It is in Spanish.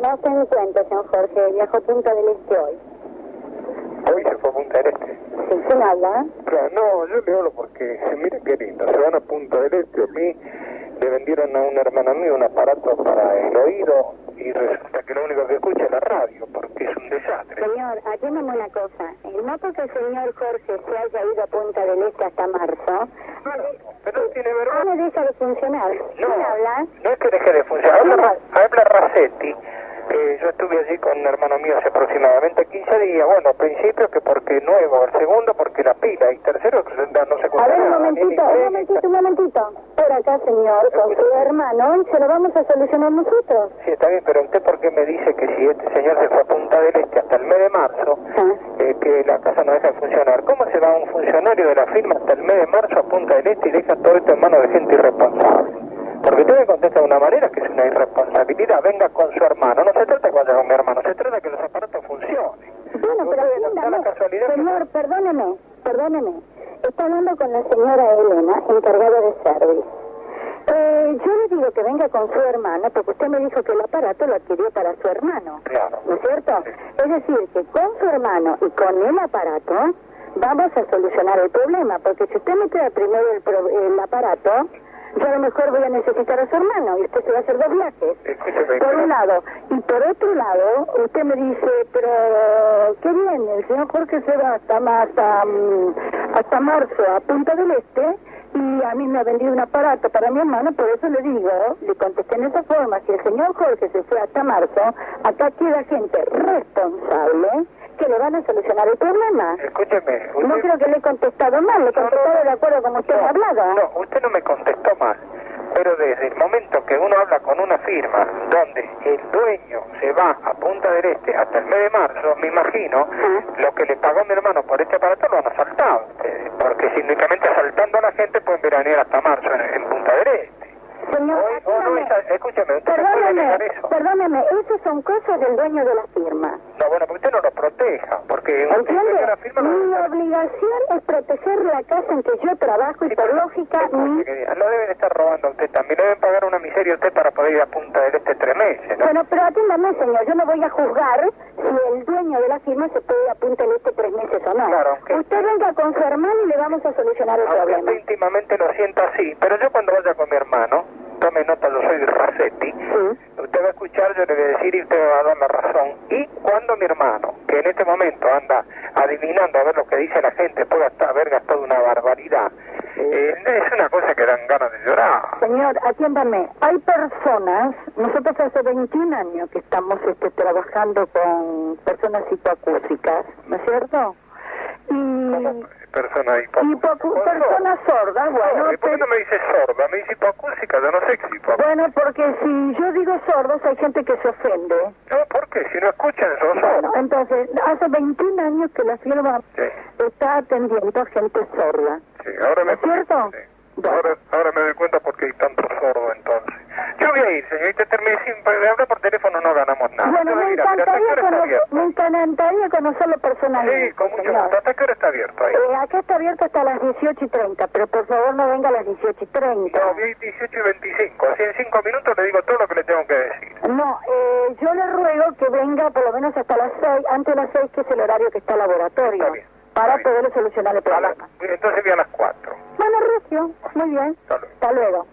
No se encuentra, señor Jorge. Viajó a Punta del Este hoy. Hoy se fue a Punta del Este. Sí, ¿quién habla? Claro, no, yo le hablo porque, miren qué lindo, se van a Punta del Este, a mí le vendieron a una hermana mía un aparato para el oído y resulta que lo único que escucha es la radio, porque es un desastre. Señor, atiéndame una cosa. No porque el señor Jorge se haya ido a Punta del Este hasta marzo, Pero no tiene no vergüenza. le deja de funcionar. ¿Quién habla? No es que deje de funcionar. Habla, habla Racetti. Eh, yo estuve allí con un hermano mío hace aproximadamente 15 días. Bueno, al principio que porque nuevo, el segundo porque la pila y tercero que no se A escucha ver, un momentito, un momentito, un momentito. Por acá, señor, con su hermano, y se lo vamos a solucionar nosotros. Sí, está bien, pero usted por qué me dice que si este señor se fue a Punta del Este hasta el mes de marzo, Ah. eh, que la casa no deja de funcionar? ¿Cómo se va un funcionario de la firma hasta el mes de marzo a Punta del Este y deja todo esto en manos de gente irresponsable? Porque usted me contesta de una manera que es una irresponsabilidad. Venga con su hermano. No se trata de que vaya con mi hermano, se trata de que los aparatos funcionen. Bueno, pero atiéndame. casualidad que- Señor, perdóneme, perdóneme. Está hablando con la señora Elena, encargada de service. Eh, yo le digo que venga con su hermano, porque usted me dijo que el aparato lo adquirió para su hermano. Claro. ¿No es cierto? Es decir, que con su hermano y con el aparato vamos a solucionar el problema, porque si usted me trae primero el, pro- el aparato, yo a lo mejor voy a necesitar a su hermano y usted se va a hacer dos viajes. Por un lado. Y por otro lado, usted me dice, pero qué bien, el señor Jorge se va hasta, hasta, hasta marzo a Punta del Este y a mí me ha vendido un aparato para mi hermano, por eso le digo, le contesté en esa forma, si el señor Jorge se fue hasta marzo, acá queda gente responsable que le van a solucionar el problema. Escúcheme. No usted- creo que le he contestado mal, le he contestado de acuerdo como usted me ha hablado. No, usted no me contestó mal. Pero desde el momento que uno habla con una firma donde el dueño se va a Punta del Este hasta el mes de marzo, me imagino, Ajá. lo que le pagó mi hermano por este aparato lo han asaltado. ustedes, porque si únicamente asaltando a la gente pueden veranear hasta marzo en, en Punta del Este. Señor, Hoy- hoy no atiéndame. es- escúcheme, usted no puede Perdóneme, negar eso. perdóneme, esas son cosas del dueño de la firma. No, bueno, porque usted no lo proteja, porque usted ¿Entiende? tiene la firma... no- Mi obligación es proteger la casa en que yo trabajo y Sí, por lógica mi... Lo deben estar robando a usted también. Le deben pagar una miseria a usted para poder ir a Punta del Este tres meses, ¿no? Bueno, pero atiéndame, señor, yo no voy a juzgar si el dueño de la firma se puede ir a Punta del Este tres meses o no. Claro, Usted venga con su hermano y le vamos a solucionar el Aunque problema. usted íntimamente lo sienta así, pero yo cuando vaya con mi hermano, tome nota, yo soy de Racetti, Sí. usted va a usted me va a dar la razón. Y cuando mi hermano, que en este momento anda adivinando a ver lo que dice la gente, pueda hasta haber gastado una barbaridad, eh, es una cosa que dan ganas de llorar. Señor, atiéndame. Hay personas, nosotros hace 21 años que estamos este, trabajando con personas hipoacúsicas, ¿no es cierto? ¿Cómo Y persona hipoacúsica? hipoacu- ¿Cómo? personas sordas, bueno, ¿Y por qué no me dice sorda? Me dice hipoacúsica, yo no sé qué es hipoacúsica. bueno, porque si yo digo sordos hay gente que se ofende. No, ¿por qué? Si no escuchan, son Bueno, sordos. entonces, hace 21 años que la firma Sí. está atendiendo a gente sorda. Sí, ahora me ¿Es cierto? Sí. Bueno. Ahora, ahora me doy cuenta por qué hay tanto sordo entonces. Yo voy a ir, señorita, terminé sin hablar por teléfono no ganamos nada. Bueno, me ir a- ¿hasta qué encantaría, hora está cono- abierto? me encantaría conocerlo personalmente. Sí, con mucho gusto. ¿Hasta qué hora está abierto ahí? Eh, acá está abierto hasta las 18 y 30, pero por favor no venga a las 18 y 30. No, voy a ir 18 y 25. Así en 5 minutos le digo todo lo que le tengo que decir. No, eh, yo le ruego que venga por lo menos hasta las 6, antes de las 6, que es el horario que está el laboratorio, Está bien, para bien. poder solucionar el problema. entonces voy a las 4. Bueno, Recio, muy bien. Hasta luego. Hasta luego.